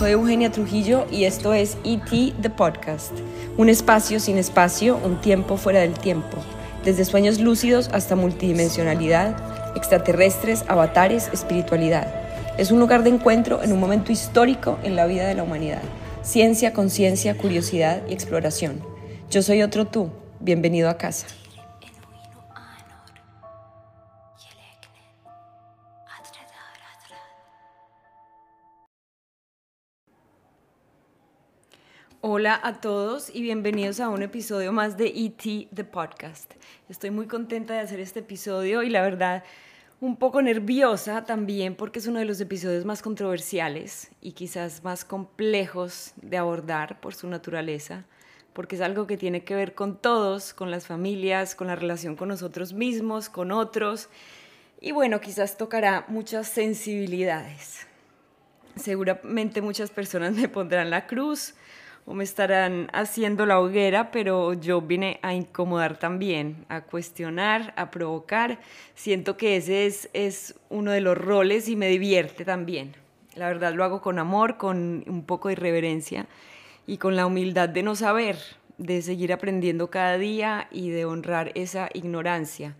soy Eugenia Trujillo y esto es ET The Podcast, un espacio sin espacio, un tiempo fuera del tiempo, desde sueños lúcidos hasta multidimensionalidad, extraterrestres, avatares, espiritualidad. Es un lugar de encuentro en un momento histórico en la vida de la humanidad. Ciencia, conciencia, curiosidad y exploración. Yo soy otro tú. Bienvenido a casa. Hola a todos y bienvenidos a un episodio más de ET The Podcast. Estoy muy contenta de hacer este episodio y la verdad un poco nerviosa también porque es uno de los episodios más controversiales y quizás más complejos de abordar por su naturaleza, porque es algo que tiene que ver con todos, con las familias, con la relación con nosotros mismos, con otros y bueno, quizás tocará muchas sensibilidades. Seguramente muchas personas me pondrán la cruz o me estarán haciendo la hoguera, pero yo vine a incomodar también, a cuestionar, a provocar. Siento que ese es, es uno de los roles y me divierte también. La verdad lo hago con amor, con un poco de reverencia y con la humildad de no saber, de seguir aprendiendo cada día y de honrar esa ignorancia,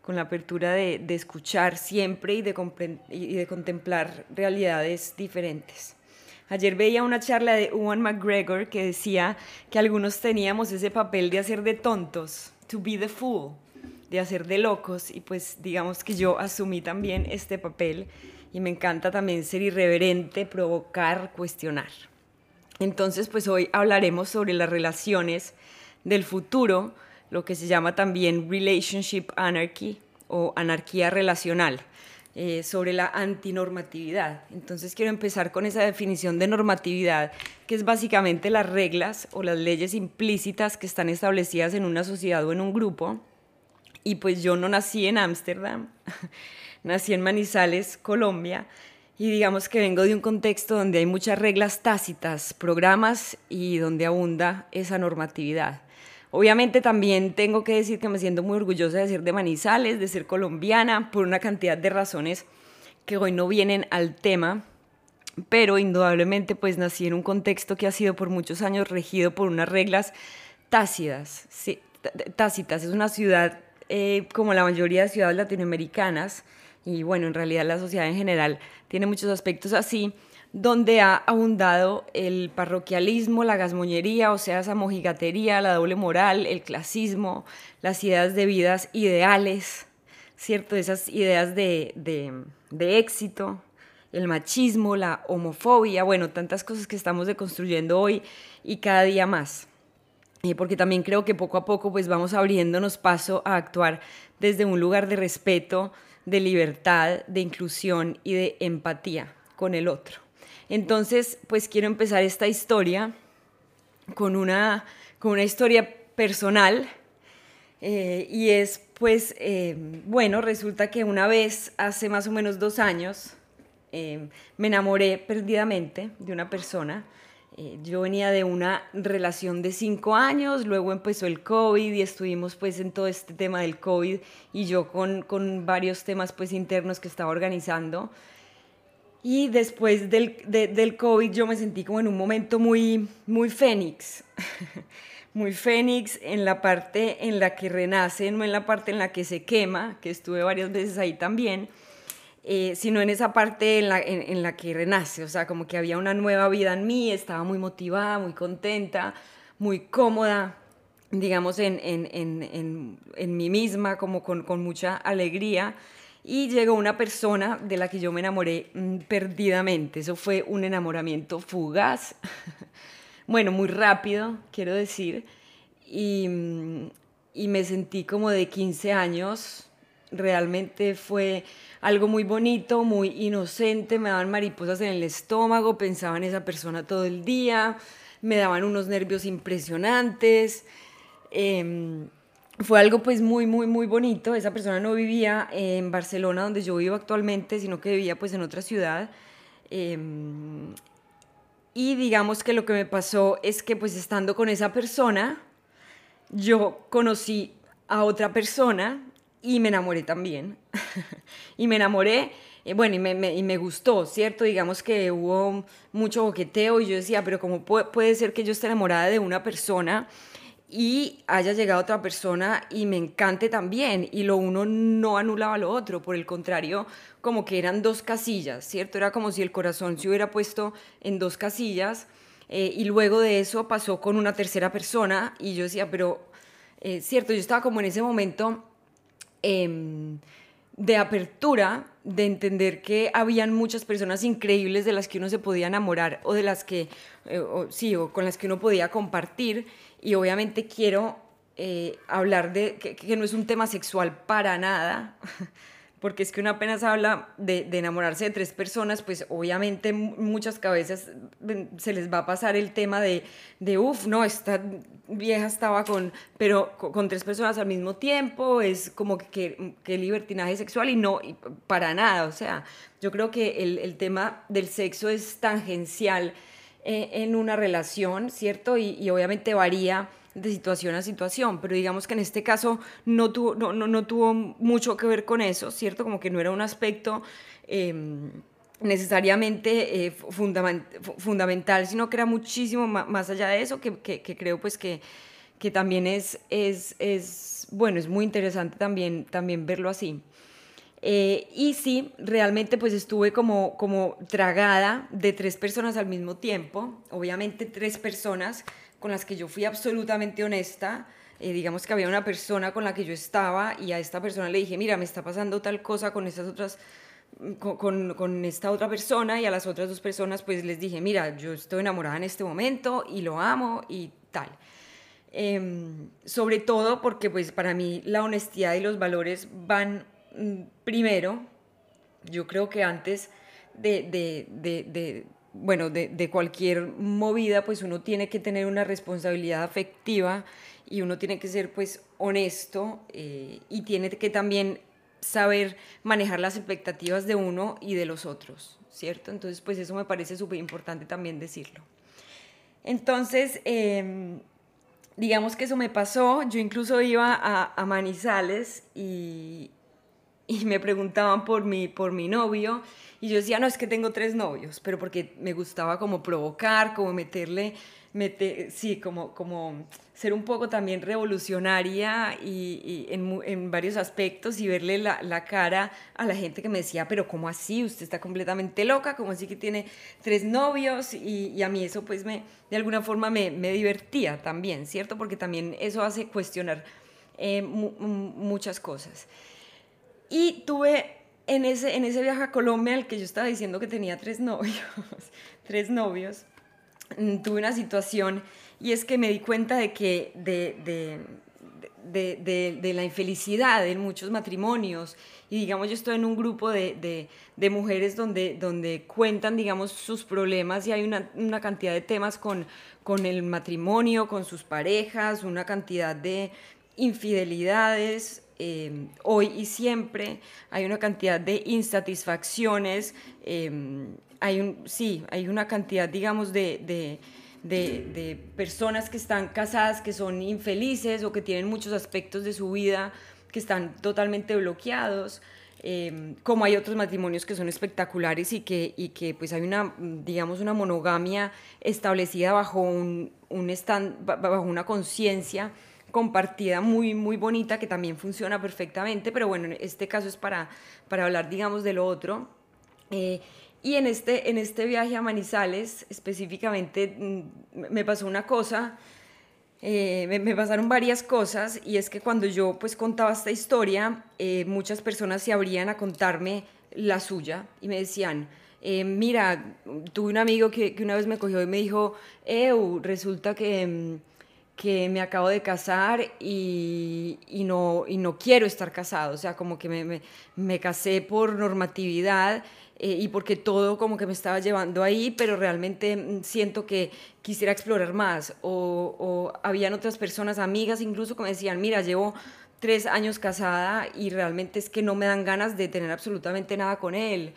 con la apertura de, de escuchar siempre y de, y de contemplar realidades diferentes. Ayer veía una charla de Ewan McGregor que decía que algunos teníamos ese papel de hacer de tontos, to be the fool, de hacer de locos y pues digamos que yo asumí también este papel y me encanta también ser irreverente, provocar, cuestionar. Entonces pues hoy hablaremos sobre las relaciones del futuro, lo que se llama también relationship anarchy o anarquía relacional eh, sobre la antinormatividad. Entonces quiero empezar con esa definición de normatividad, que es básicamente las reglas o las leyes implícitas que están establecidas en una sociedad o en un grupo. Y pues yo no nací en Ámsterdam, nací en Manizales, Colombia, y digamos que vengo de un contexto donde hay muchas reglas tácitas, programas y donde abunda esa normatividad. Obviamente también tengo que decir que me siento muy orgullosa de ser de Manizales, de ser colombiana, por una cantidad de razones que hoy no vienen al tema, pero indudablemente pues nací en un contexto que ha sido por muchos años regido por unas reglas tácitas. tácitas. Es una ciudad eh, como la mayoría de ciudades latinoamericanas y bueno, en realidad la sociedad en general tiene muchos aspectos así donde ha abundado el parroquialismo, la gasmoñería, o sea, esa mojigatería, la doble moral, el clasismo, las ideas de vidas ideales, ¿cierto? Esas ideas de, éxito, el machismo, la homofobia, bueno, tantas cosas que estamos deconstruyendo hoy y cada día más. Porque también creo que poco a poco pues vamos abriéndonos paso a actuar desde un lugar de respeto, de libertad, de inclusión y de empatía con el otro. Entonces, pues quiero empezar esta historia con una, con una historia personal eh, y es pues, eh, bueno, resulta que una vez, hace más o menos dos años, eh, me enamoré perdidamente de una persona. yo venía de una relación de cinco años, luego empezó el COVID y estuvimos pues en todo este tema del COVID y yo con, con varios temas pues internos que estaba organizando. Y después del, del COVID yo me sentí como en un momento muy, muy fénix, muy fénix en la parte en la que renace, no en la parte en la que se quema, que estuve varias veces ahí también, eh, sino en esa parte en la, en, la que renace, o sea, como que había una nueva vida en mí, estaba muy motivada, muy contenta, muy cómoda, digamos, en, en, en, en mí misma, como con, con mucha alegría y llegó una persona de la que yo me enamoré mm, perdidamente. Eso fue un enamoramiento fugaz, bueno, muy rápido, quiero decir, y, mm, y, me sentí como de 15 años. Realmente fue algo muy bonito, muy inocente, me daban mariposas en el estómago, pensaba en esa persona todo el día, me daban unos nervios impresionantes. Eh, fue algo pues muy, muy, muy bonito. Esa persona no vivía en Barcelona, donde yo vivo actualmente, sino que vivía pues en otra ciudad. Em, y digamos que lo que me pasó es que pues estando con esa persona, yo conocí a otra persona y me enamoré también. y me enamoré eh, bueno, y me, y me, gustó, ¿cierto? Digamos que hubo mucho boqueteo y yo decía, pero ¿cómo puede, puede ser que yo esté enamorada de una persona? Y haya llegado otra persona y me encante también y lo uno no anulaba lo otro, por el contrario, como que eran dos casillas, ¿cierto? Era como si el corazón se hubiera puesto en dos casillas eh, y luego de eso pasó con una tercera persona y yo decía, pero, eh, ¿cierto? Yo estaba como en ese momento em, de apertura, de entender que habían muchas personas increíbles de las que uno se podía enamorar o de las que, eh, sí, o con las que uno podía compartir. Y obviamente quiero eh, hablar de que, no es un tema sexual para nada, porque es que uno apenas habla de, enamorarse de tres personas, pues obviamente muchas cabezas mm, se les va a pasar el tema de, de uff, no, esta vieja estaba con, pero con, tres personas al mismo tiempo, es como que, que, libertinaje sexual y no, para nada, o sea, yo creo que el, el tema del sexo es tangencial eh, en una relación, ¿cierto? Y, obviamente varía de situación a situación, pero digamos que en este caso no tuvo, no, no, tuvo mucho que ver con eso, ¿cierto? Como que no era un aspecto em, necesariamente eh, fundamental, sino que era muchísimo más allá de eso, que, que, creo pues que, que también es, es, es, bueno, es muy interesante también, también verlo así. Eh, y sí, realmente pues estuve como, como tragada de tres personas al mismo tiempo, obviamente tres personas con las que yo fui absolutamente honesta. Eh, digamos que había una persona con la que yo estaba y a esta persona le dije, mira, me está pasando tal cosa con estas otras con, esta otra persona y a las otras dos personas pues les dije, mira, yo estoy enamorada en este momento y lo amo y tal. Em, sobre todo porque pues para mí la honestidad y los valores van Mm, primero, yo creo que antes de, de, de, bueno, de, cualquier movida, pues uno tiene que tener una responsabilidad afectiva y uno tiene que ser pues honesto eh, y tiene que también saber manejar las expectativas de uno y de los otros, ¿cierto? Entonces, pues eso me parece súper importante también decirlo. Entonces, em, digamos que eso me pasó, yo incluso iba a, a Manizales y, y me preguntaban por mi, por mi novio y yo decía, no, es que tengo tres novios, pero porque me gustaba como provocar, como meterle, meter, sí, como, como ser un poco también revolucionaria y, en, varios aspectos y verle la, la, cara a la gente que me decía, pero ¿cómo así? Usted está completamente loca, ¿cómo así que tiene tres novios? Y, y a mí eso pues me, de alguna forma me, me, divertía también, ¿cierto? Porque también eso hace cuestionar eh, muchas cosas. Y tuve en ese, en ese viaje a Colombia, al que yo estaba diciendo que tenía tres novios, tres novios, mm, tuve una situación y es que me di cuenta de que de, de, de, de, la infelicidad en muchos matrimonios. Y digamos yo estoy en un grupo de, mujeres donde, donde cuentan digamos sus problemas y hay una, una, cantidad de temas con, con el matrimonio, con sus parejas, una cantidad de infidelidades, Em, hoy y siempre, hay una cantidad de insatisfacciones, em, hay un, sí, hay una cantidad, digamos, de, de, de, personas que están casadas, que son infelices o que tienen muchos aspectos de su vida que están totalmente bloqueados. Em, como hay otros matrimonios que son espectaculares y que, y que pues hay una, digamos, una monogamia establecida bajo, un, un stand, bajo una conciencia compartida muy, muy bonita que también funciona perfectamente, pero bueno, en este caso es para, para hablar, digamos, de lo otro. Eh, y en este, en este viaje a Manizales, específicamente, mm, me pasó una cosa, eh, me, pasaron varias cosas, y es que cuando yo pues contaba esta historia, eh, muchas personas se abrían a contarme la suya y me decían, mira, tuve un amigo que, que, una vez me cogió y me dijo, Eu, resulta que mm, que me acabo de casar y, y, no, y no quiero estar casado, o sea, como que me, me, casé por normatividad eh, y porque todo como que me estaba llevando ahí, pero realmente mm, siento que quisiera explorar más. O, o habían otras personas, amigas incluso, que me decían, mira, llevo tres años casada y realmente es que no me dan ganas de tener absolutamente nada con él.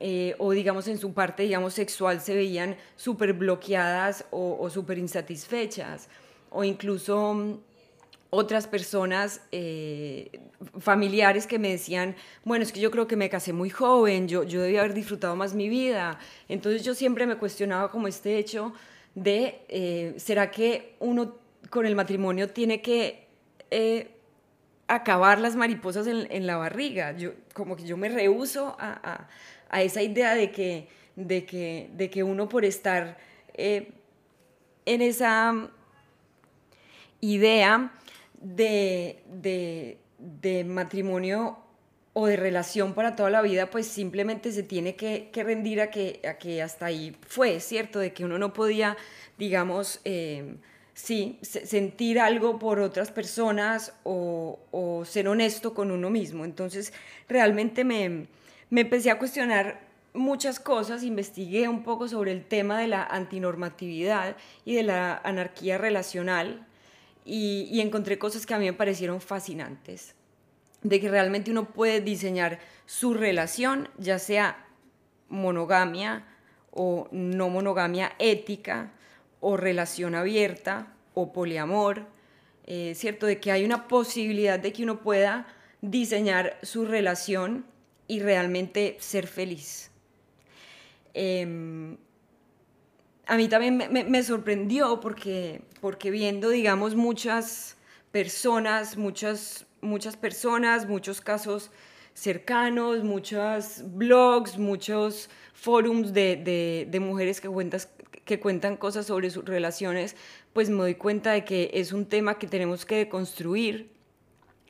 Eh, o digamos en su parte, digamos, sexual se veían súper bloqueadas o, o súper insatisfechas o incluso otras personas, eh, familiares que me decían, bueno, es que yo creo que me casé muy joven, yo, yo debía haber disfrutado más mi vida. Entonces yo siempre me cuestionaba como este hecho de, eh, ¿será que uno con el matrimonio tiene que eh, acabar las mariposas en, la barriga? Yo, como que yo me rehuso a, esa idea de que, de, que, de que uno por estar en esa idea, de, matrimonio o de relación para toda la vida, pues simplemente se tiene que, rendir a que, a que, hasta ahí fue, ¿cierto? De que uno no podía, digamos, eh, sí, sentir algo por otras personas o, ser honesto con uno mismo. Entonces, realmente me, me empecé a cuestionar muchas cosas, investigué un poco sobre el tema de la antinormatividad y de la anarquía relacional y, encontré cosas que a mí me parecieron fascinantes, de que realmente uno puede diseñar su relación, ya sea monogamia o no monogamia ética, o relación abierta, o poliamor, eh, ¿cierto? De que hay una posibilidad de que uno pueda diseñar su relación y realmente ser feliz. Em, a mí también me, sorprendió porque, porque viendo, digamos, muchas personas, muchas, muchas personas, muchos casos cercanos, muchos blogs, muchos forums de, mujeres que, que cuentan cosas sobre sus relaciones, pues me doy cuenta de que es un tema que tenemos que construir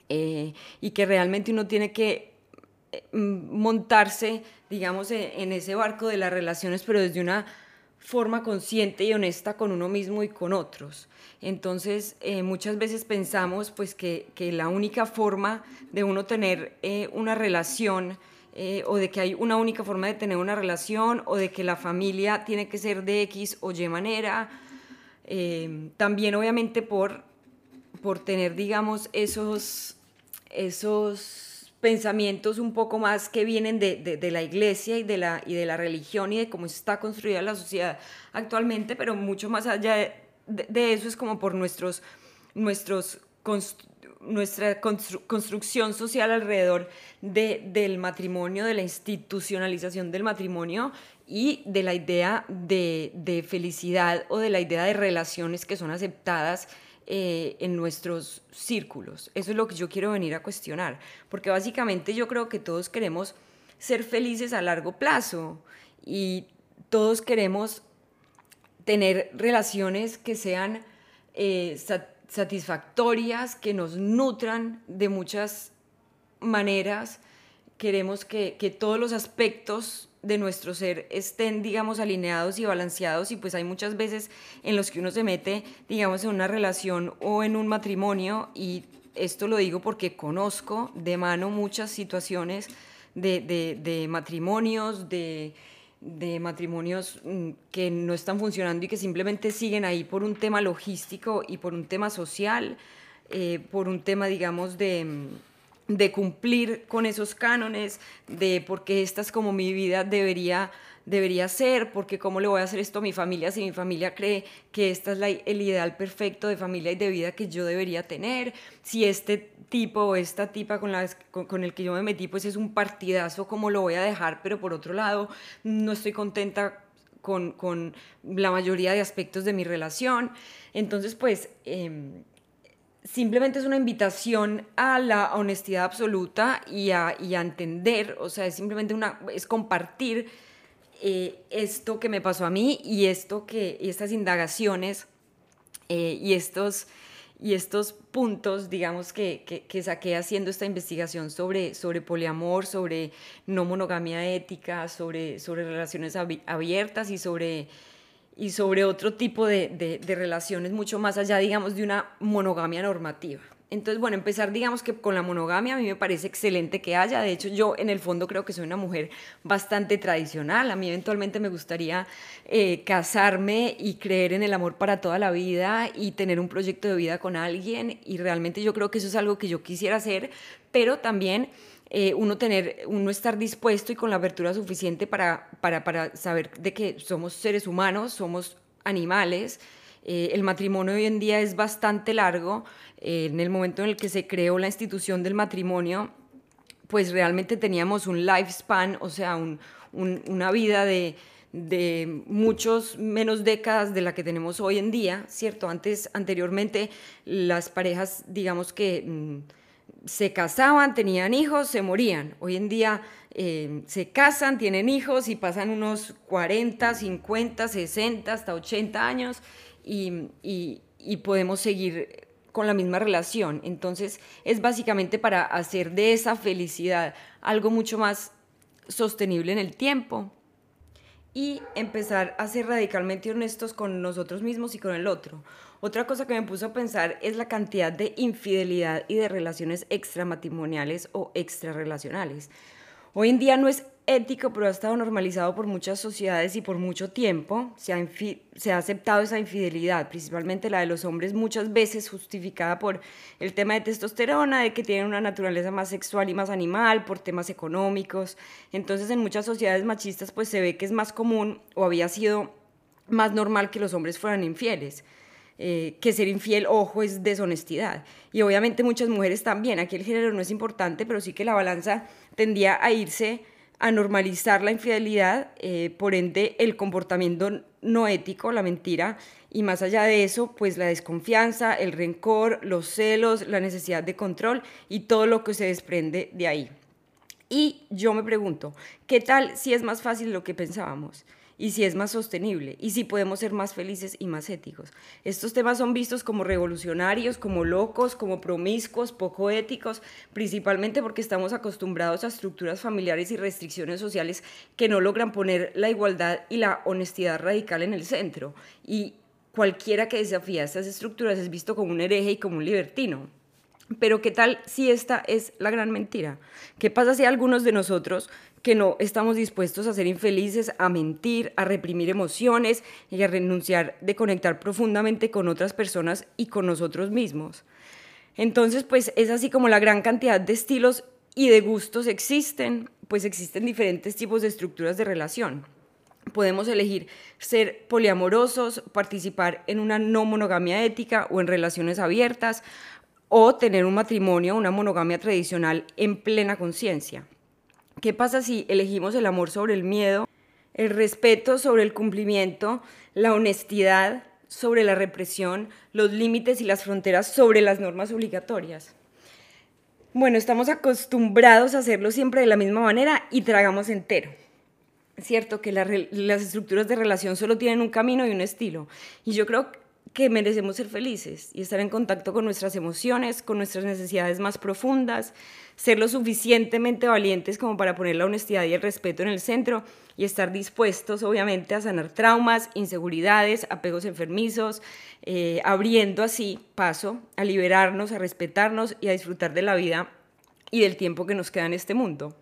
eh, y que realmente uno tiene que eh, montarse, digamos, en ese barco de las relaciones, pero desde una forma consciente y honesta con uno mismo y con otros. Entonces, eh, muchas veces pensamos pues, que, la única forma de uno tener eh, una relación eh, o de que hay una única forma de tener una relación o de que la familia tiene que ser de X o Y manera. también obviamente por, por tener, digamos, esos, esos pensamientos un poco más que vienen de, la iglesia y de la, y de la religión y de cómo está construida la sociedad actualmente, pero mucho más allá de, eso es como por nuestros, nuestros nuestra construcción social alrededor del matrimonio, de la institucionalización del matrimonio y de la idea de, de, felicidad o de la idea de relaciones que son aceptadas eh, en nuestros círculos. Eso es lo que yo quiero venir a cuestionar, porque básicamente yo creo que todos queremos ser felices a largo plazo y todos queremos tener relaciones que sean eh, satisfactorias, que nos nutran de muchas maneras. Queremos que, que todos los aspectos de nuestro ser estén, digamos, alineados y balanceados y pues hay muchas veces en los que uno se mete, digamos, en una relación o en un matrimonio y esto lo digo porque conozco de mano muchas situaciones de, matrimonios, de, matrimonios mm, que no están funcionando y que simplemente siguen ahí por un tema logístico y por un tema social, eh, por un tema, digamos, de mm, de cumplir con esos cánones, de porque esta es como mi vida debería, debería ser, porque cómo le voy a hacer esto a mi familia si mi familia cree que esta es el ideal perfecto de familia y de vida que yo debería tener, si este tipo o esta tipa con, la, con, el que yo me metí pues es un partidazo, ¿cómo lo voy a dejar? Pero por otro lado, no estoy contenta con, con la mayoría de aspectos de mi relación. Entonces, pues... Eh, simplemente es una invitación a la honestidad absoluta y a, entender, o sea, es simplemente una, es compartir eh, esto que me pasó a mí y esto que, y estas indagaciones eh, y, estos, y estos puntos, digamos, que, que, saqué haciendo esta investigación sobre, sobre poliamor, sobre no monogamia ética, sobre, sobre relaciones abiertas y sobre y sobre otro tipo de, relaciones mucho más allá, digamos, de una monogamia normativa. Entonces, bueno, empezar, digamos que con la monogamia a mí me parece excelente que haya. De hecho, yo en el fondo creo que soy una mujer bastante tradicional. A mí eventualmente me gustaría eh, casarme y creer en el amor para toda la vida y tener un proyecto de vida con alguien. Y realmente yo creo que eso es algo que yo quisiera hacer, pero también eh, uno, tener, uno estar dispuesto y con la apertura suficiente para, para, para saber de que somos seres humanos, somos animales, Eh, el matrimonio hoy en día es bastante largo. Eh, en el momento en el que se creó la institución del matrimonio, pues realmente teníamos un lifespan, o sea, una vida de, de muchos menos décadas de la que tenemos hoy en día, ¿cierto? Antes, anteriormente, las parejas, digamos que mm, se casaban, tenían hijos, se morían. Hoy en día eh, se casan, tienen hijos y pasan unos 40, 50, 60, hasta 80 años y, y podemos seguir con la misma relación. Entonces, es básicamente para hacer de esa felicidad algo mucho más sostenible en el tiempo y empezar a ser radicalmente honestos con nosotros mismos y con el otro. Otra cosa que me puso a pensar es la cantidad de infidelidad y de relaciones extramatrimoniales o extrarrelacionales. Hoy en día no es ético, pero ha estado normalizado por muchas sociedades y por mucho tiempo. Se ha, aceptado esa infidelidad, principalmente la de los hombres, muchas veces justificada por el tema de testosterona, de que tienen una naturaleza más sexual y más animal, por temas económicos. Entonces, en muchas sociedades machistas, pues se ve que es más común o había sido más normal que los hombres fueran infieles. Eh, que ser infiel, ojo, es deshonestidad. Y obviamente muchas mujeres también. Aquí el género no es importante, pero sí que la balanza tendía a irse a normalizar la infidelidad, eh, por ende el comportamiento no ético, la mentira, y más allá de eso, pues la desconfianza, el rencor, los celos, la necesidad de control y todo lo que se desprende de ahí. Y yo me pregunto, ¿qué tal si es más fácil lo que pensábamos? Y si es más sostenible y si podemos ser más felices y más éticos. Estos temas son vistos como revolucionarios, como locos, como promiscuos, poco éticos, principalmente porque estamos acostumbrados a estructuras familiares y restricciones sociales que no logran poner la igualdad y la honestidad radical en el centro. Y cualquiera que desafía estas estructuras es visto como un hereje y como un libertino. Pero ¿qué tal si esta es la gran mentira? ¿Qué pasa si algunos de nosotros que no estamos dispuestos a ser infelices, a mentir, a reprimir emociones y a renunciar de conectar profundamente con otras personas y con nosotros mismos. Entonces, pues es así como la gran cantidad de estilos y de gustos existen, pues existen diferentes tipos de estructuras de relación. Podemos elegir ser poliamorosos, participar en una no monogamia ética o en relaciones abiertas, o tener un matrimonio, una monogamia tradicional en plena conciencia. ¿Qué pasa si elegimos el amor sobre el miedo, el respeto sobre el cumplimiento, la honestidad sobre la represión, los límites y las fronteras sobre las normas obligatorias? Bueno, estamos acostumbrados a hacerlo siempre de la misma manera y tragamos entero. Cierto que las estructuras de relación solo tienen un camino y un estilo. Y yo creo que merecemos ser felices y estar en contacto con nuestras emociones, con nuestras necesidades más profundas, ser lo suficientemente valientes como para poner la honestidad y el respeto en el centro y estar dispuestos, obviamente, a sanar traumas, inseguridades, apegos enfermizos, eh, abriendo así paso a liberarnos, a respetarnos y a disfrutar de la vida y del tiempo que nos queda en este mundo.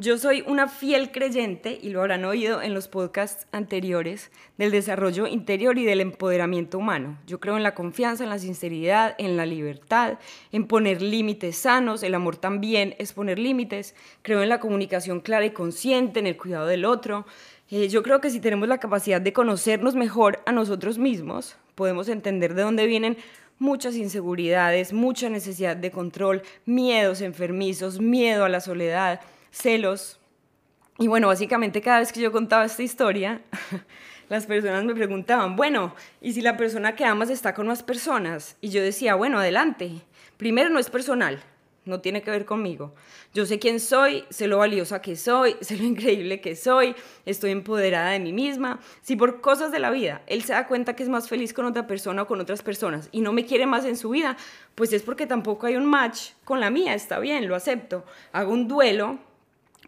Yo soy una fiel creyente, y lo habrán oído en los podcasts anteriores, del desarrollo interior y del empoderamiento humano. Yo creo en la confianza, en la sinceridad, en la libertad, en poner límites sanos. El amor también es poner límites. Creo en la comunicación clara y consciente, en el cuidado del otro. Eh, yo creo que si tenemos la capacidad de conocernos mejor a nosotros mismos, podemos entender de dónde vienen muchas inseguridades, mucha necesidad de control, miedos enfermizos, miedo a la soledad celos. Y bueno, básicamente cada vez que yo contaba esta historia, las personas me preguntaban, bueno, ¿y si la persona que amas está con más personas? Y yo decía, bueno, adelante. Primero no es personal, no tiene que ver conmigo. Yo sé quién soy, sé lo valiosa que soy, sé lo increíble que soy, estoy empoderada de mí misma. Si por cosas de la vida él se da cuenta que es más feliz con otra persona o con otras personas y no me quiere más en su vida, pues es porque tampoco hay un match con la mía, está bien, lo acepto. Hago un duelo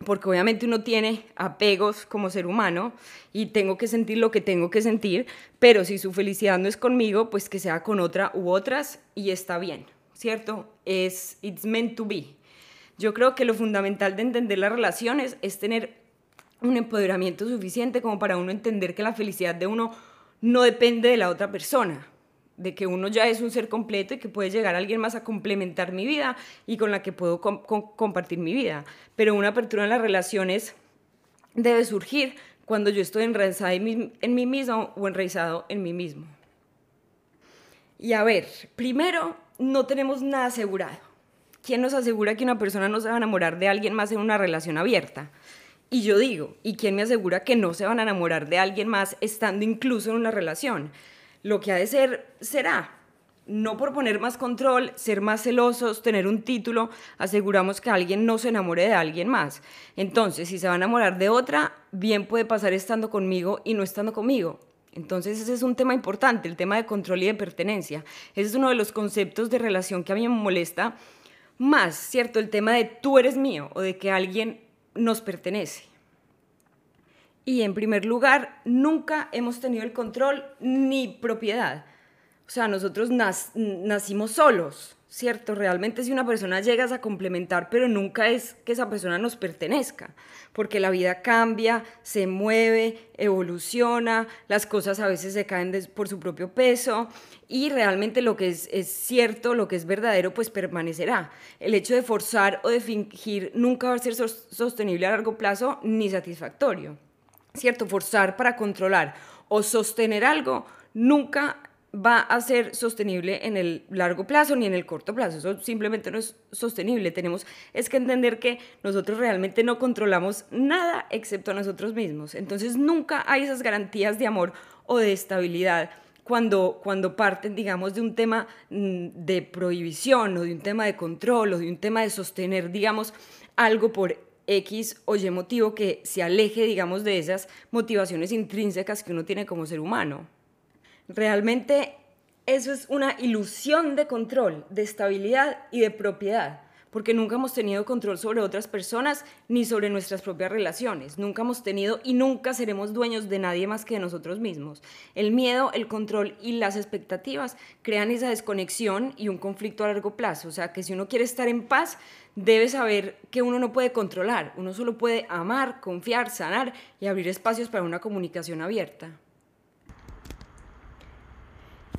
porque obviamente uno tiene apegos como ser humano y tengo que sentir lo que tengo que sentir, pero si su felicidad no es conmigo, pues que sea con otra u otras y está bien, ¿cierto? Es it's meant to be. Yo creo que lo fundamental de entender las relaciones es tener un empoderamiento suficiente como para uno entender que la felicidad de uno no depende de la otra persona, de que uno ya es un ser completo y que puede llegar alguien más a complementar mi vida y con la que puedo compartir mi vida. Pero una apertura en las relaciones debe surgir cuando yo estoy enraizada en mí, en mí mismo o enraizado en mí mismo. Y a ver, primero, no tenemos nada asegurado. ¿Quién nos asegura que una persona no se va a enamorar de alguien más en una relación abierta? Y yo digo, ¿y quién me asegura que no se van a enamorar de alguien más estando incluso en una relación? Lo que ha de ser, será. No por poner más control, ser más celosos, tener un título, aseguramos que alguien no se enamore de alguien más. Entonces, si se va a enamorar de otra, bien puede pasar estando conmigo y no estando conmigo. Entonces ese es un tema importante, el tema de control y de pertenencia. Ese es uno de los conceptos de relación que a mí me molesta más, ¿cierto? El tema de tú eres mío o de que alguien nos pertenece. Y en primer lugar, nunca hemos tenido el control ni propiedad. O sea, nosotros nacimos solos, ¿cierto? Realmente si una persona llegas a complementar, pero nunca es que esa persona nos pertenezca, porque la vida cambia, se mueve, evoluciona, las cosas a veces se caen por su propio peso y realmente lo que es, es cierto, lo que es verdadero, pues permanecerá. El hecho de forzar o de fingir nunca va a ser sostenible a largo plazo ni satisfactorio, ¿cierto? Forzar para controlar o sostener algo nunca va a ser sostenible en el largo plazo ni en el corto plazo. Eso simplemente no es sostenible. Tenemos es que entender que nosotros realmente no controlamos nada excepto a nosotros mismos. Entonces nunca hay esas garantías de amor o de estabilidad cuando, cuando parten, digamos, de un tema mm, de prohibición o de un tema de control o de un tema de sostener, digamos, algo por X o Y motivo que se aleje, digamos, de esas motivaciones intrínsecas que uno tiene como ser humano. Realmente eso es una ilusión de control, de estabilidad y de propiedad, porque nunca hemos tenido control sobre otras personas ni sobre nuestras propias relaciones. Nunca hemos tenido y nunca seremos dueños de nadie más que de nosotros mismos. El miedo, el control y las expectativas crean esa desconexión y un conflicto a largo plazo. O sea, que si uno quiere estar en paz, debe saber que uno no puede controlar, uno solo puede amar, confiar, sanar y abrir espacios para una comunicación abierta.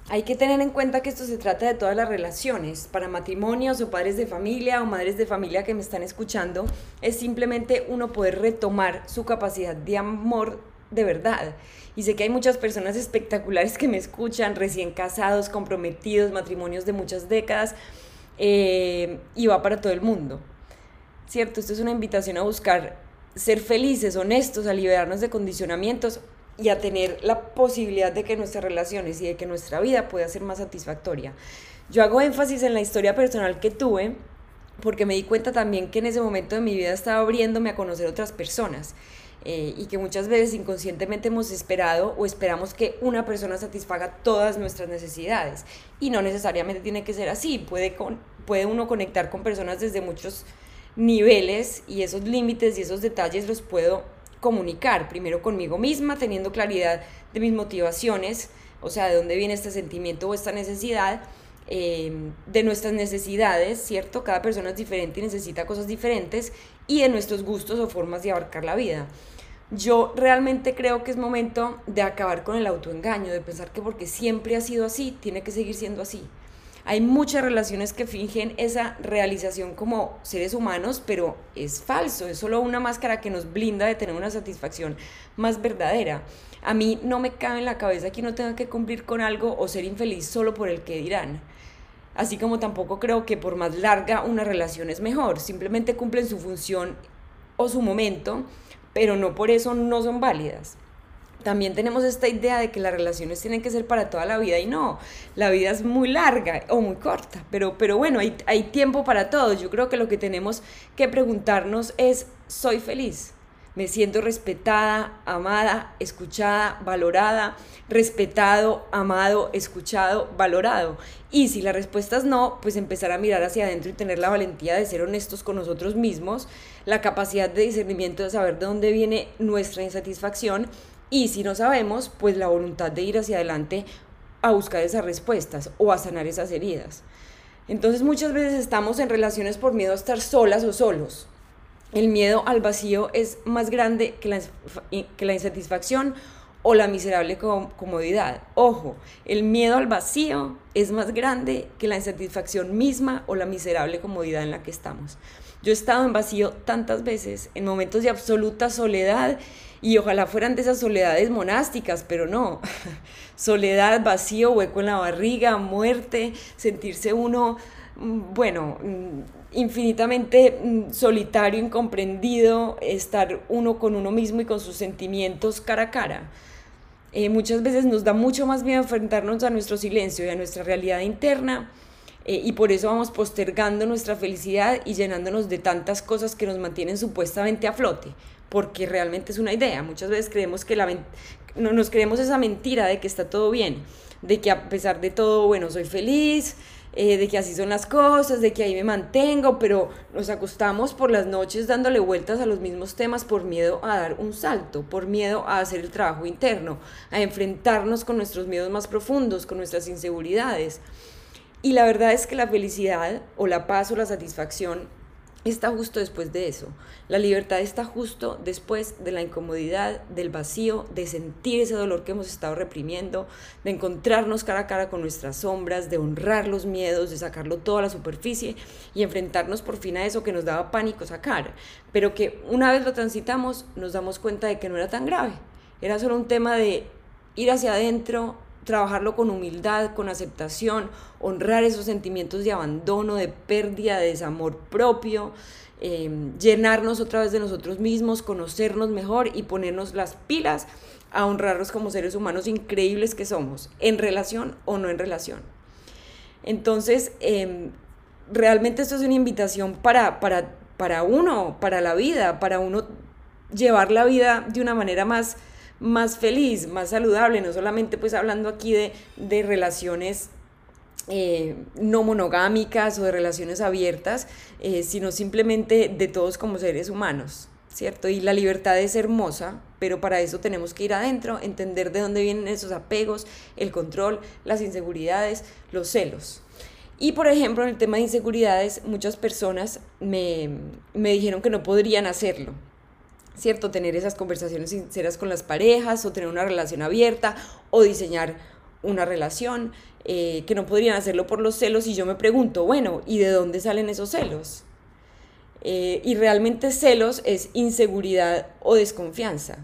Hay que tener en cuenta que esto se trata de todas las relaciones, para matrimonios o padres de familia o madres de familia que me están escuchando, es simplemente uno poder retomar su capacidad de amor de verdad. Y sé que hay muchas personas espectaculares que me escuchan, recién casados, comprometidos, matrimonios de muchas décadas, eh, y va para todo el mundo. ¿Cierto? Esto es una invitación a buscar ser felices, honestos, a liberarnos de condicionamientos y a tener la posibilidad de que nuestras relaciones y de que nuestra vida pueda ser más satisfactoria. Yo hago énfasis en la historia personal que tuve porque me di cuenta también que en ese momento de mi vida estaba abriéndome a conocer otras personas eh, y que muchas veces inconscientemente hemos esperado o esperamos que una persona satisfaga todas nuestras necesidades y no necesariamente tiene que ser así, puede, con, puede uno conectar con personas desde muchos niveles y esos límites y esos detalles los puedo comunicar, primero conmigo misma, teniendo claridad de mis motivaciones, o sea, de dónde viene este sentimiento o esta necesidad, em, de nuestras necesidades, ¿cierto? Cada persona es diferente y necesita cosas diferentes, y de nuestros gustos o formas de abarcar la vida. Yo realmente creo que es momento de acabar con el autoengaño, de pensar que porque siempre ha sido así, tiene que seguir siendo así. Hay muchas relaciones que fingen esa realización como seres humanos, pero es falso, es solo una máscara que nos blinda de tener una satisfacción más verdadera. A mí no me cabe en la cabeza que uno tenga que cumplir con algo o ser infeliz solo por el que dirán. Así como tampoco creo que por más larga una relación es mejor, simplemente cumplen su función o su momento, pero no por eso no son válidas también tenemos esta idea de que las relaciones tienen que ser para toda la vida y no, la vida es muy larga o muy corta, pero, pero bueno, hay, hay tiempo para todo. Yo creo que lo que tenemos que preguntarnos es, ¿soy feliz? Me siento respetada, amada, escuchada, valorada, respetado, amado, escuchado, valorado. Y si la respuesta es no, pues empezar a mirar hacia adentro y tener la valentía de ser honestos con nosotros mismos, la capacidad de discernimiento de saber de dónde viene nuestra insatisfacción y si no sabemos, pues la voluntad de ir hacia adelante a buscar esas respuestas o a sanar esas heridas. Entonces muchas veces estamos en relaciones por miedo a estar solas o solos. El miedo al vacío es más grande que la, que la insatisfacción o la miserable comodidad. Ojo, el miedo al vacío es más grande que la insatisfacción misma o la miserable comodidad en la que estamos. Yo he estado en vacío tantas veces, en momentos de absoluta soledad Y ojalá fueran de esas soledades monásticas, pero no. Soledad, vacío, hueco en la barriga, muerte, sentirse uno, mm, bueno, mm, infinitamente mm, solitario, incomprendido, estar uno con uno mismo y con sus sentimientos cara a cara. Eh, muchas veces nos da mucho más miedo enfrentarnos a nuestro silencio y a nuestra realidad interna eh, y por eso vamos postergando nuestra felicidad y llenándonos de tantas cosas que nos mantienen supuestamente a flote, porque realmente es una idea. Muchas veces creemos que la no, nos creemos esa mentira de que está todo bien, de que a pesar de todo, bueno, soy feliz, eh, de que así son las cosas, de que ahí me mantengo, pero nos acostamos por las noches dándole vueltas a los mismos temas por miedo a dar un salto, por miedo a hacer el trabajo interno, a enfrentarnos con nuestros miedos más profundos, con nuestras inseguridades. Y la verdad es que la felicidad o la paz o la satisfacción está justo después de eso. La libertad está justo después de la incomodidad, del vacío, de sentir ese dolor que hemos estado reprimiendo, de encontrarnos cara a cara con nuestras sombras, de honrar los miedos, de sacarlo todo a la superficie y enfrentarnos por fin a eso que nos daba pánico sacar, pero que una vez lo transitamos nos damos cuenta de que no era tan grave. Era solo un tema de ir hacia adentro, trabajarlo con humildad, con aceptación, honrar esos sentimientos de abandono, de pérdida, de desamor propio, em, llenarnos otra vez de nosotros mismos, conocernos mejor y ponernos las pilas a honrarnos como seres humanos increíbles que somos, en relación o no en relación. Entonces, em, realmente esto es una invitación para, para, para uno, para la vida, para uno llevar la vida de una manera más más feliz, más saludable, no solamente pues hablando aquí de, de relaciones eh, no monogámicas o de relaciones abiertas, eh, sino simplemente de todos como seres humanos, ¿cierto? Y la libertad es hermosa, pero para eso tenemos que ir adentro, entender de dónde vienen esos apegos, el control, las inseguridades, los celos. Y por ejemplo, en el tema de inseguridades, muchas personas me, me dijeron que no podrían hacerlo, ¿cierto? Tener esas conversaciones sinceras con las parejas o tener una relación abierta o diseñar una relación, eh, que no podrían hacerlo por los celos y yo me pregunto, bueno, ¿y de dónde salen esos celos? Eh, y realmente celos es inseguridad o desconfianza.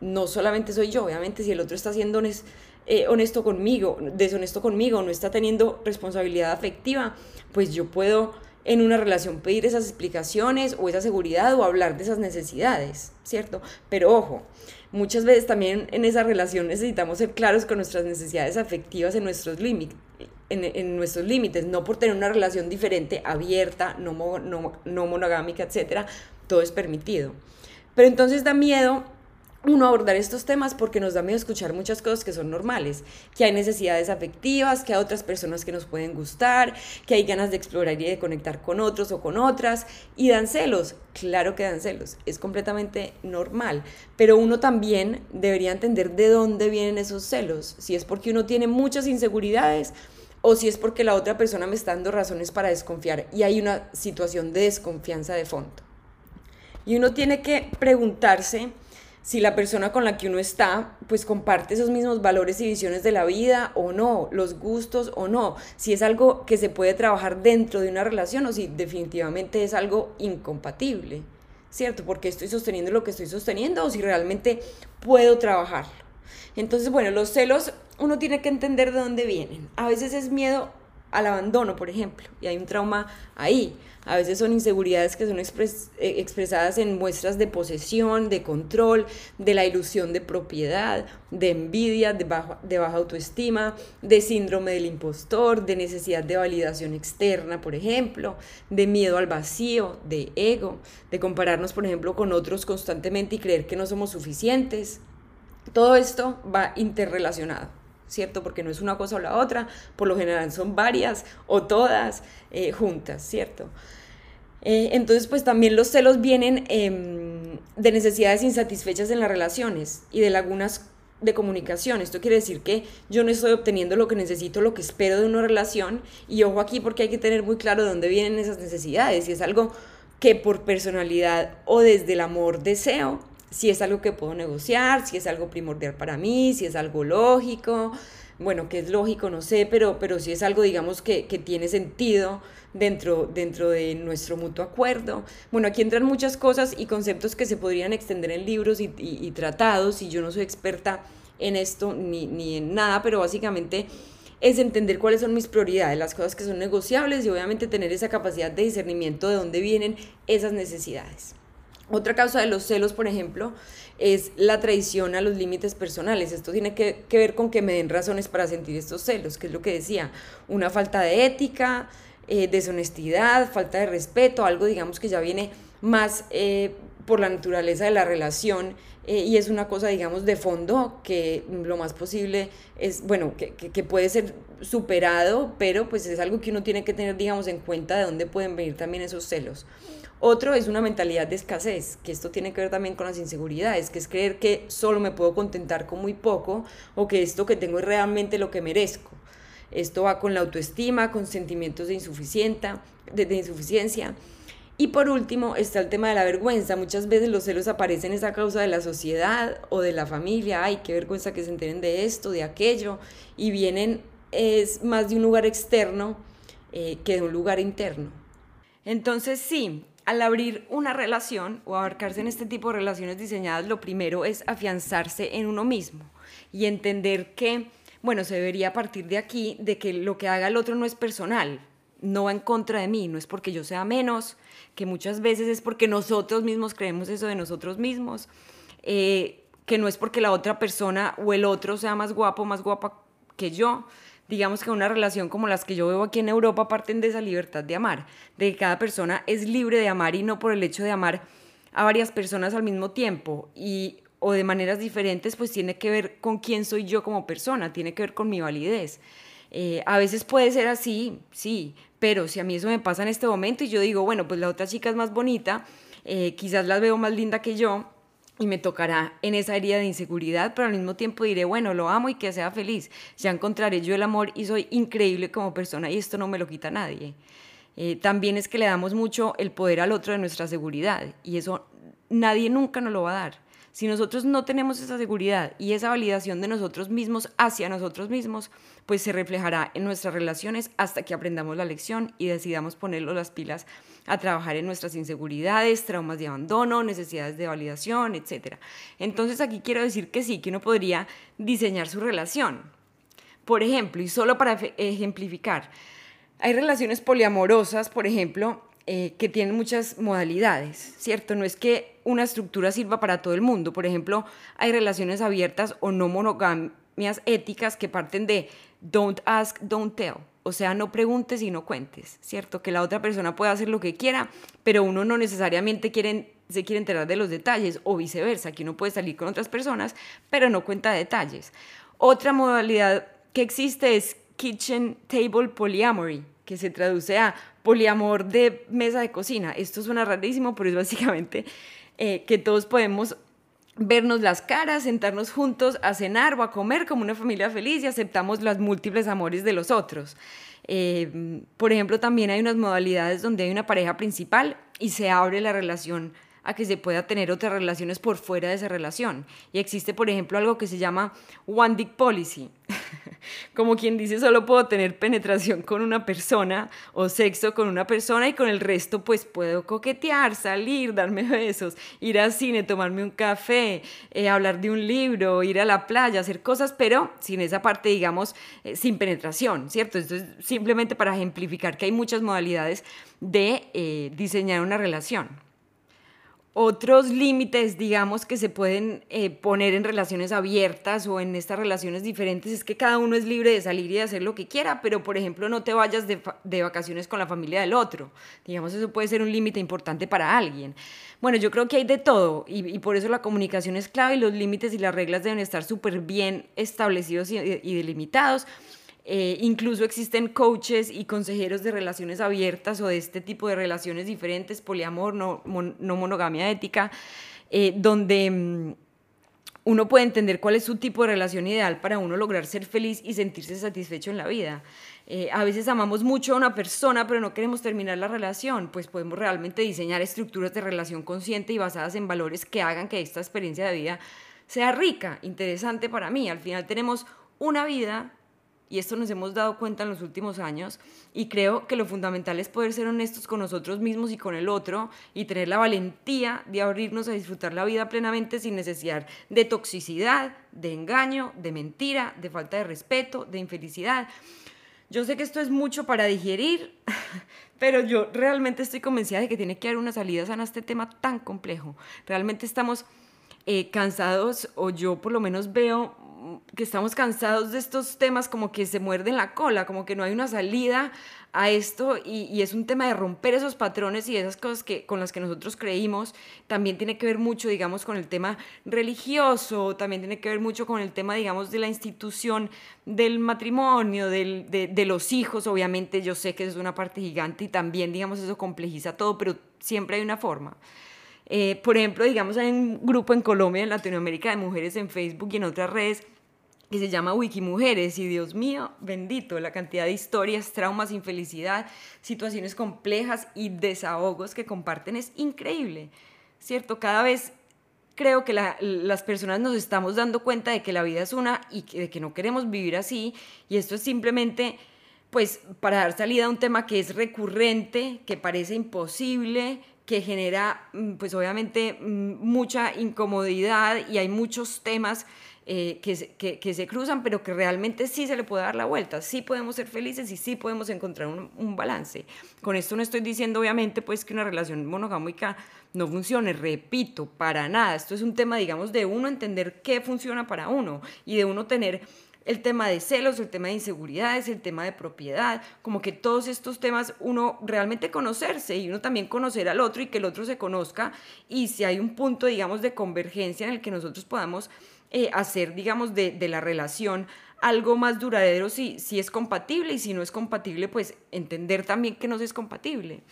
No solamente soy yo, obviamente si el otro está siendo eh, honesto conmigo, deshonesto conmigo, no está teniendo responsabilidad afectiva, pues yo puedo en una relación pedir esas explicaciones o esa seguridad o hablar de esas necesidades, ¿cierto? Pero ojo, muchas veces también en esa relación necesitamos ser claros con nuestras necesidades afectivas en nuestros límites. En, nuestros límites, no por tener una relación diferente, abierta, no, no, no monogámica, etcétera, todo es permitido. Pero entonces da miedo uno abordar estos temas porque nos da miedo escuchar muchas cosas que son normales, que hay necesidades afectivas, que hay otras personas que nos pueden gustar, que hay ganas de explorar y de conectar con otros o con otras, y dan celos, claro que dan celos, es completamente normal, pero uno también debería entender de dónde vienen esos celos, si es porque uno tiene muchas inseguridades o si es porque la otra persona me está dando razones para desconfiar y hay una situación de desconfianza de fondo. Y uno tiene que preguntarse, si la persona con la que uno está, pues comparte esos mismos valores y visiones de la vida o no, los gustos o no, si es algo que se puede trabajar dentro de una relación o si definitivamente es algo incompatible, ¿cierto? Porque estoy sosteniendo lo que estoy sosteniendo o si realmente puedo trabajarlo. Entonces, bueno, los celos uno tiene que entender de dónde vienen. A veces es miedo al abandono, por ejemplo, y hay un trauma ahí. A veces son inseguridades que son eh, expresadas en muestras de posesión, de control, de la ilusión de propiedad, de envidia, de, de baja autoestima, de síndrome del impostor, de necesidad de validación externa, por ejemplo, de miedo al vacío, de ego, de compararnos, por ejemplo, con otros constantemente y creer que no somos suficientes. Todo esto va interrelacionado. ¿Cierto? Porque no es una cosa o la otra, por lo general son varias o todas eh, juntas, ¿cierto? Eh, entonces, pues también los celos vienen em, de necesidades insatisfechas en las relaciones y de lagunas de comunicación. Esto quiere decir que yo no estoy obteniendo lo que necesito, lo que espero de una relación. Y ojo aquí porque hay que tener muy claro de dónde vienen esas necesidades. Si es algo que por personalidad o desde el amor deseo, si es algo que puedo negociar, si es algo primordial para mí, si es algo lógico, bueno, que es lógico, no sé, pero, pero sí es algo, digamos, que, que tiene sentido dentro, dentro de nuestro mutuo acuerdo. Bueno, aquí entran muchas cosas y conceptos que se podrían extender en libros y, y, tratados, y yo no soy experta en esto ni, ni en nada, pero básicamente es entender cuáles son mis prioridades, las cosas que son negociables y obviamente tener esa capacidad de discernimiento de dónde vienen esas necesidades. Otra causa de los celos, por ejemplo, es la traición a los límites personales. Esto tiene que, ver con que me den razones para sentir estos celos, que es lo que decía, una falta de ética, eh, deshonestidad, falta de respeto, algo digamos que ya viene más eh, por la naturaleza de la relación eh, y es una cosa digamos de fondo que lo más posible es, bueno, que, que, puede ser superado, pero pues es algo que uno tiene que tener digamos en cuenta de dónde pueden venir también esos celos. Otro es una mentalidad de escasez, que esto tiene que ver también con las inseguridades, que es creer que solo me puedo contentar con muy poco o que esto que tengo es realmente lo que merezco. Esto va con la autoestima, con sentimientos de, insuficiencia, de, insuficiencia. Y por último está el tema de la vergüenza. Muchas veces los celos aparecen esa causa de la sociedad o de la familia. Ay, qué vergüenza que se enteren de esto, de aquello. Y vienen es más de un lugar externo eh, que de un lugar interno. Entonces sí, al abrir una relación o abarcarse en este tipo de relaciones diseñadas, lo primero es afianzarse en uno mismo y entender que bueno, se debería partir de aquí, de que lo que haga el otro no es personal, no va en contra de mí, no es porque yo sea menos, que muchas veces es porque nosotros mismos creemos eso de nosotros mismos, eh, que no es porque la otra persona o el otro sea más guapo, más guapa que yo. Digamos que una relación como las que yo veo aquí en Europa parten de esa libertad de amar, de que cada persona es libre de amar y no por el hecho de amar a varias personas al mismo tiempo. Y o de maneras diferentes, pues tiene que ver con quién soy yo como persona, tiene que ver con mi validez. Eh, a veces puede ser así, sí, pero si a mí eso me pasa en este momento y yo digo, bueno, pues la otra chica es más bonita, eh, quizás la veo más linda que yo y me tocará en esa herida de inseguridad, pero al mismo tiempo diré, bueno, lo amo y que sea feliz, ya encontraré yo el amor y soy increíble como persona y esto no me lo quita nadie. Eh, también es que le damos mucho el poder al otro de nuestra seguridad y eso nadie nunca nos lo va a dar. Si nosotros no tenemos esa seguridad y esa validación de nosotros mismos hacia nosotros mismos, pues se reflejará en nuestras relaciones hasta que aprendamos la lección y decidamos ponerlo las pilas a trabajar en nuestras inseguridades, traumas de abandono, necesidades de validación, etc. Entonces aquí quiero decir que sí, que uno podría diseñar su relación. Por ejemplo, y solo para ejemplificar, hay relaciones poliamorosas, por ejemplo, eh, que tienen muchas modalidades, ¿cierto? No es que una estructura sirva para todo el mundo. Por ejemplo, hay relaciones abiertas o no monogamias éticas que parten de don't ask, don't tell. O sea, no preguntes y no cuentes, ¿cierto? Que la otra persona pueda hacer lo que quiera, pero uno no necesariamente se quiere enterar de los detalles o viceversa, que uno puede salir con otras personas, pero no cuenta detalles. Otra modalidad que existe es kitchen table polyamory, que se traduce a poliamor de mesa de cocina. Esto suena rarísimo, pero es básicamente eh, que todos podemos vernos las caras, sentarnos juntos a cenar o a comer como una familia feliz y aceptamos los múltiples amores de los otros. Eh, por ejemplo, también hay unas modalidades donde hay una pareja principal y se abre la relación a que se pueda tener otras relaciones por fuera de esa relación. Y existe, por ejemplo, algo que se llama One Dick Policy. Como quien dice, solo puedo tener penetración con una persona o sexo con una persona y con el resto pues puedo coquetear, salir, darme besos, ir al cine, tomarme un café, eh, hablar de un libro, ir a la playa, hacer cosas, pero sin esa parte, digamos, eh, sin penetración, ¿cierto? Esto es simplemente para ejemplificar que hay muchas modalidades de eh, diseñar una relación otros límites, digamos, que se pueden eh, poner en relaciones abiertas o en estas relaciones diferentes es que cada uno es libre de salir y de hacer lo que quiera, pero por ejemplo no te vayas de, vacaciones con la familia del otro. Digamos, eso puede ser un límite importante para alguien. Bueno, yo creo que hay de todo y, por eso la comunicación es clave y los límites y las reglas deben estar súper bien establecidos y delimitados eh, incluso existen coaches y consejeros de relaciones abiertas o de este tipo de relaciones diferentes, poliamor, no, monogamia ética, eh, donde mm, uno puede entender cuál es su tipo de relación ideal para uno lograr ser feliz y sentirse satisfecho en la vida. Eh, a veces amamos mucho a una persona, pero no queremos terminar la relación, pues podemos realmente diseñar estructuras de relación consciente y basadas en valores que hagan que esta experiencia de vida sea rica, interesante para mí. Al final tenemos una vida y esto nos hemos dado cuenta en los últimos años y creo que lo fundamental es poder ser honestos con nosotros mismos y con el otro y tener la valentía de abrirnos a disfrutar la vida plenamente sin necesidad de toxicidad, de engaño, de mentira, de falta de respeto, de infelicidad. Yo sé que esto es mucho para digerir, pero yo realmente estoy convencida de que tiene que haber una salida sana a este tema tan complejo. Realmente estamos eh, cansados, o yo por lo menos veo que estamos cansados de estos temas como que se muerden la cola, como que no hay una salida a esto y, es un tema de romper esos patrones y esas cosas que, con las que nosotros creímos. También tiene que ver mucho, digamos, con el tema religioso, también tiene que ver mucho con el tema, digamos, de la institución del matrimonio, del, de, de los hijos. Obviamente yo sé que es una parte gigante y también, digamos, eso complejiza todo, pero siempre hay una forma. Eh, por ejemplo, digamos, hay un grupo en Colombia, en Latinoamérica, de mujeres en Facebook y en otras redes que se llama Wikimujeres y Dios mío, bendito, la cantidad de historias, traumas, infelicidad, situaciones complejas y desahogos que comparten es increíble, ¿cierto? Cada vez creo que las personas nos estamos dando cuenta de que la vida es una y de que no queremos vivir así y esto es simplemente pues para dar salida a un tema que es recurrente, que parece imposible, que genera mm, pues obviamente mm, mucha incomodidad y hay muchos temas eh, que, que, se cruzan, pero que realmente sí se le puede dar la vuelta, sí podemos ser felices y sí podemos encontrar un, un, balance. Con esto no estoy diciendo obviamente pues que una relación monogámica no funcione, repito, para nada. Esto es un tema, digamos, de uno entender qué funciona para uno y de uno tener el tema de celos, el tema de inseguridades, el tema de propiedad, como que todos estos temas uno realmente conocerse y uno también conocer al otro y que el otro se conozca y si hay un punto, digamos, de convergencia en el que nosotros podamos eh, hacer, digamos, de, de, la relación algo más duradero si, si es compatible y si no es compatible, pues entender también que no es compatible.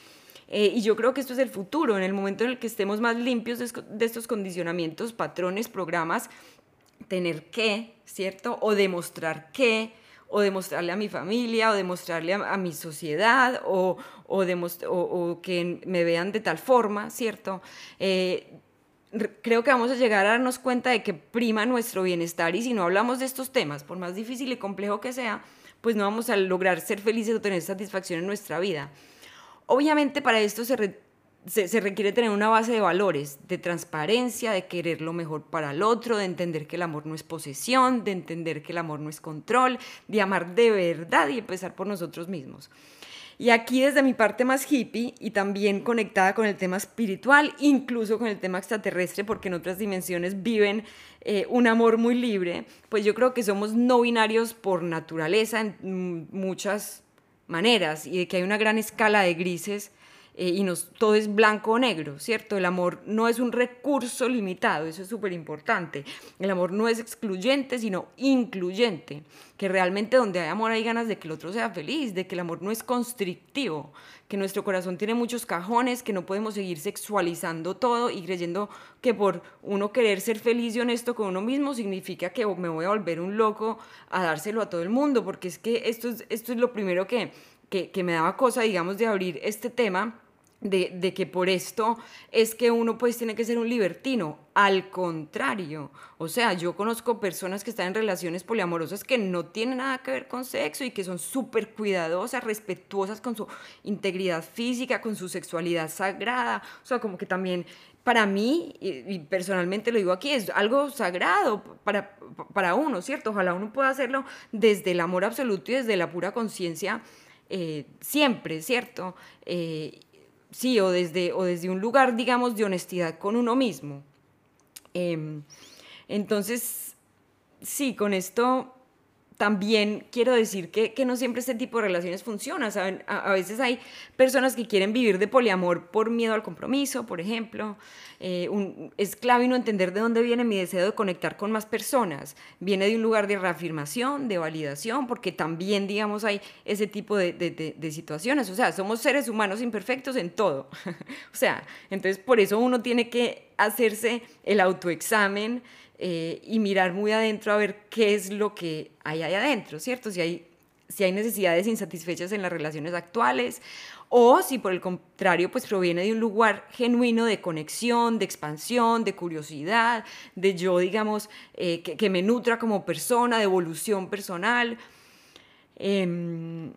Eh, y yo creo que esto es el futuro, en el momento en el que estemos más limpios de, de estos condicionamientos, patrones, programas, tener que, ¿cierto? O demostrar que, o demostrarle a mi familia, o demostrarle a, mi sociedad, o, o, o, que me vean de tal forma, ¿cierto? Eh, creo que vamos a llegar a darnos cuenta de que prima nuestro bienestar y si no hablamos de estos temas, por más difícil y complejo que sea, pues no vamos a lograr ser felices o tener satisfacción en nuestra vida. Obviamente para esto se, se, requiere tener una base de valores, de transparencia, de querer lo mejor para el otro, de entender que el amor no es posesión, de entender que el amor no es control, de amar de verdad y empezar por nosotros mismos. Y aquí desde mi parte más hippie y también conectada con el tema espiritual, incluso con el tema extraterrestre, porque en otras dimensiones viven eh, un amor muy libre, pues yo creo que somos no binarios por naturaleza en muchas maneras y de que hay una gran escala de grises eh, y nos, todo es blanco o negro, ¿cierto? El amor no es un recurso limitado, eso es súper importante. El amor no es excluyente, sino incluyente, que realmente donde hay amor hay ganas de que el otro sea feliz, de que el amor no es constrictivo, que nuestro corazón tiene muchos cajones, que no podemos seguir sexualizando todo y creyendo que por uno querer ser feliz y honesto con uno mismo significa que me voy a volver un loco a dárselo a todo el mundo, porque es que esto es, esto es lo primero que, que, que me daba cosa, digamos, de abrir este tema de, que por esto es que uno pues tiene que ser un libertino. Al contrario, o sea, yo conozco personas que están en relaciones poliamorosas que no tienen nada que ver con sexo y que son súper cuidadosas, respetuosas con su integridad física, con su sexualidad sagrada. O sea, como que también para mí, y, personalmente lo digo aquí, es algo sagrado para, para uno, ¿cierto? Ojalá uno pueda hacerlo desde el amor absoluto y desde la pura conciencia. Eh, siempre, ¿cierto? Eh, sí, o desde, o desde un lugar, digamos, de honestidad con uno mismo. Em, entonces, sí, con esto también quiero decir que, que, no siempre este tipo de relaciones funcionan. ¿saben? A, veces hay personas que quieren vivir de poliamor por miedo al compromiso, por ejemplo. Eh, un, es clave no entender de dónde viene mi deseo de conectar con más personas. Viene de un lugar de reafirmación, de validación, porque también, digamos, hay ese tipo de, de, de situaciones. O sea, somos seres humanos imperfectos en todo. o sea, entonces por eso uno tiene que hacerse el autoexamen eh, y mirar muy adentro a ver qué es lo que hay ahí adentro, ¿cierto? Si hay, si hay necesidades insatisfechas en las relaciones actuales o si por el contrario pues proviene de un lugar genuino de conexión, de expansión, de curiosidad, de yo digamos eh, que, me nutra como persona, de evolución personal. Em,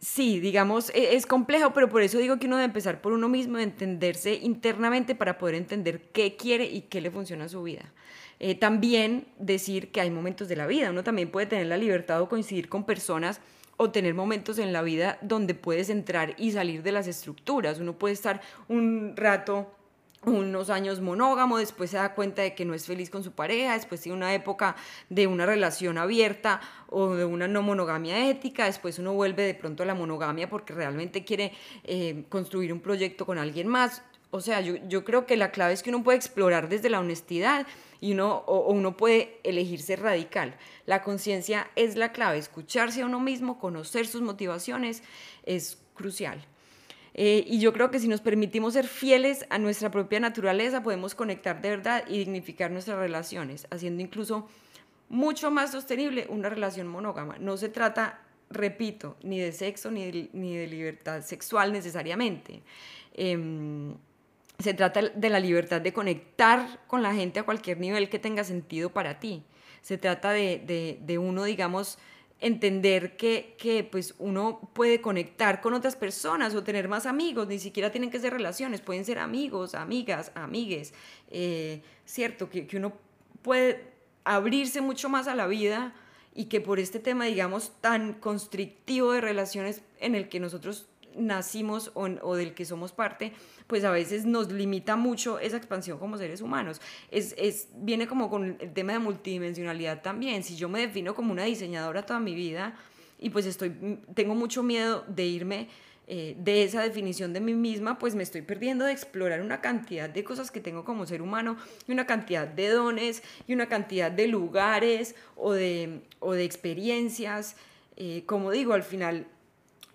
sí, digamos, e, es complejo, pero por eso digo que uno debe empezar por uno mismo, de entenderse internamente para poder entender qué quiere y qué le funciona a su vida. Eh, también decir que hay momentos de la vida, uno también puede tener la libertad o coincidir con personas o tener momentos en la vida donde puedes entrar y salir de las estructuras. Uno puede estar un rato unos años monógamo, después se da cuenta de que no es feliz con su pareja, después tiene una época de una relación abierta o de una no monogamia ética, después uno vuelve de pronto a la monogamia porque realmente quiere eh, construir un proyecto con alguien más. O sea, yo, yo, creo que la clave es que uno puede explorar desde la honestidad y uno, o, uno puede elegir ser radical. La conciencia es la clave, escucharse a uno mismo, conocer sus motivaciones es crucial. Eh, y yo creo que si nos permitimos ser fieles a nuestra propia naturaleza, podemos conectar de verdad y dignificar nuestras relaciones, haciendo incluso mucho más sostenible una relación monógama. No se trata, repito, ni de sexo ni de, ni de libertad sexual necesariamente. Em, se trata de la libertad de conectar con la gente a cualquier nivel que tenga sentido para ti. Se trata de, de, de uno, digamos, entender que, que, pues uno puede conectar con otras personas o tener más amigos, ni siquiera tienen que ser relaciones, pueden ser amigos, amigas, amigues, eh, cierto, que, que, uno puede abrirse mucho más a la vida y que por este tema, digamos, tan constrictivo de relaciones en el que nosotros nacimos o, del que somos parte, pues a veces nos limita mucho esa expansión como seres humanos. Es, es, viene como con el tema de multidimensionalidad también. Si yo me defino como una diseñadora toda mi vida y pues estoy, tengo mucho miedo de irme eh, de esa definición de mí misma, pues me estoy perdiendo de explorar una cantidad de cosas que tengo como ser humano y una cantidad de dones y una cantidad de lugares o de, o de experiencias. Eh, como digo, al final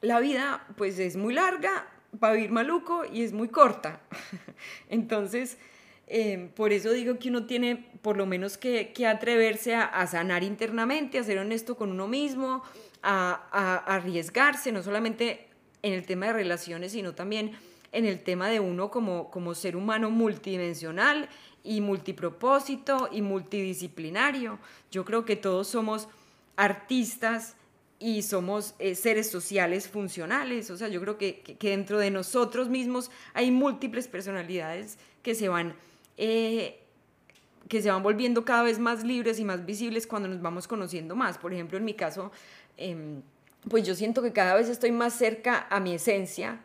la vida pues es muy larga para vivir maluco y es muy corta. Entonces, em, por eso digo que uno tiene por lo menos que, que atreverse a, sanar internamente, a ser honesto con uno mismo, a, a, arriesgarse, no solamente en el tema de relaciones, sino también en el tema de uno como, como ser humano multidimensional y multipropósito y multidisciplinario. Yo creo que todos somos artistas y somos eh, seres sociales funcionales. O sea, yo creo que, que, dentro de nosotros mismos hay múltiples personalidades que se van... Eh, que se van volviendo cada vez más libres y más visibles cuando nos vamos conociendo más. Por ejemplo, en mi caso, em, pues yo siento que cada vez estoy más cerca a mi esencia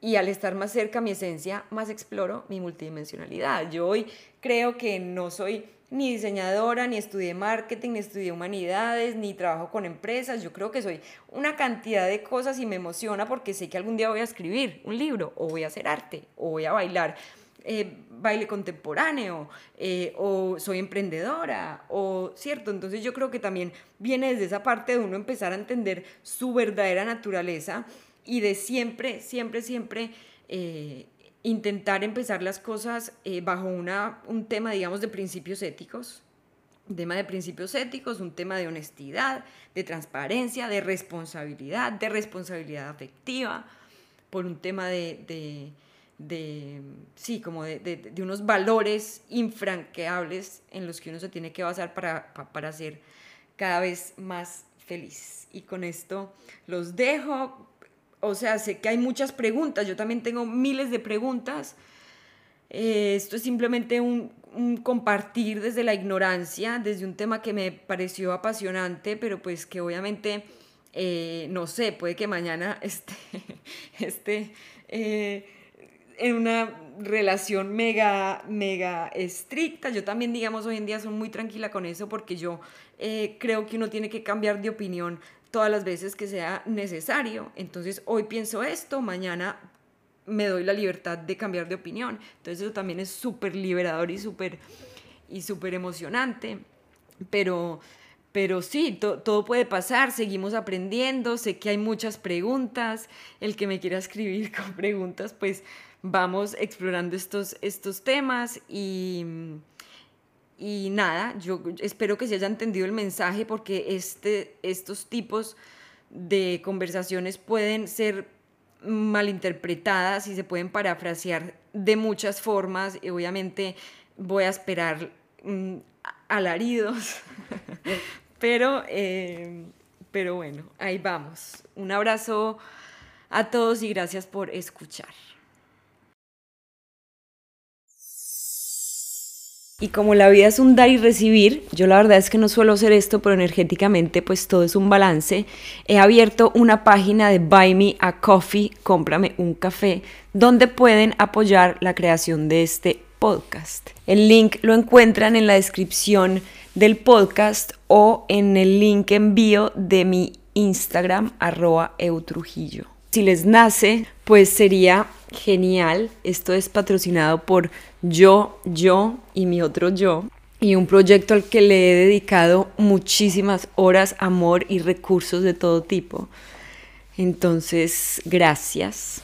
y al estar más cerca a mi esencia, más exploro mi multidimensionalidad. Yo hoy creo que no soy ni diseñadora, ni estudié marketing, ni estudié humanidades, ni trabajo con empresas. Yo creo que soy una cantidad de cosas y me emociona porque sé que algún día voy a escribir un libro, o voy a hacer arte, o voy a bailar. Eh, baile contemporáneo eh, o soy emprendedora o cierto entonces yo creo que también viene desde esa parte de uno empezar a entender su verdadera naturaleza y de siempre siempre siempre eh, intentar empezar las cosas eh, bajo una, un tema, digamos, de principios éticos, un tema de principios éticos, un tema de honestidad, de transparencia, de responsabilidad, de responsabilidad afectiva, por un tema de, de, sí, como de, de, unos valores infranqueables en los que uno se tiene que basar para, para ser cada vez más feliz. Y con esto los dejo o sea, sé que hay muchas preguntas, yo también tengo miles de preguntas. Eh, esto es simplemente un, compartir desde la ignorancia, desde un tema que me pareció apasionante, pero pues que obviamente, eh, no sé, puede que mañana esté, eh, en una relación mega, mega estricta. Yo también, digamos, hoy en día soy muy tranquila con eso porque yo creo que uno tiene que cambiar de opinión todas las veces que sea necesario. Entonces hoy pienso esto, mañana me doy la libertad de cambiar de opinión. Entonces eso también es súper liberador y súper y súper emocionante. Pero, pero sí, todo puede pasar, seguimos aprendiendo, sé que hay muchas preguntas, el que me quiera escribir con preguntas, pues vamos explorando estos, estos temas y y nada, yo espero que se haya entendido el mensaje porque este, estos tipos de conversaciones pueden ser malinterpretadas y se pueden parafrasear de muchas formas obviamente voy a esperar mm, alaridos, pero, eh, Pero bueno, ahí vamos. Un abrazo a todos y gracias por escuchar. Y como la vida es un dar y recibir, yo la verdad es que no suelo hacer esto, pero energéticamente pues todo es un balance. He abierto una página de Buy Me a Coffee, cómprame un café, donde pueden apoyar la creación de este podcast. El link lo encuentran en la descripción del podcast o en el link envío de mi Instagram arroba eutrujillo. Si les nace, pues sería genial. Esto es patrocinado por yo, yo y mi otro yo. Y un proyecto al que le he dedicado muchísimas horas, amor y recursos de todo tipo. Entonces, gracias.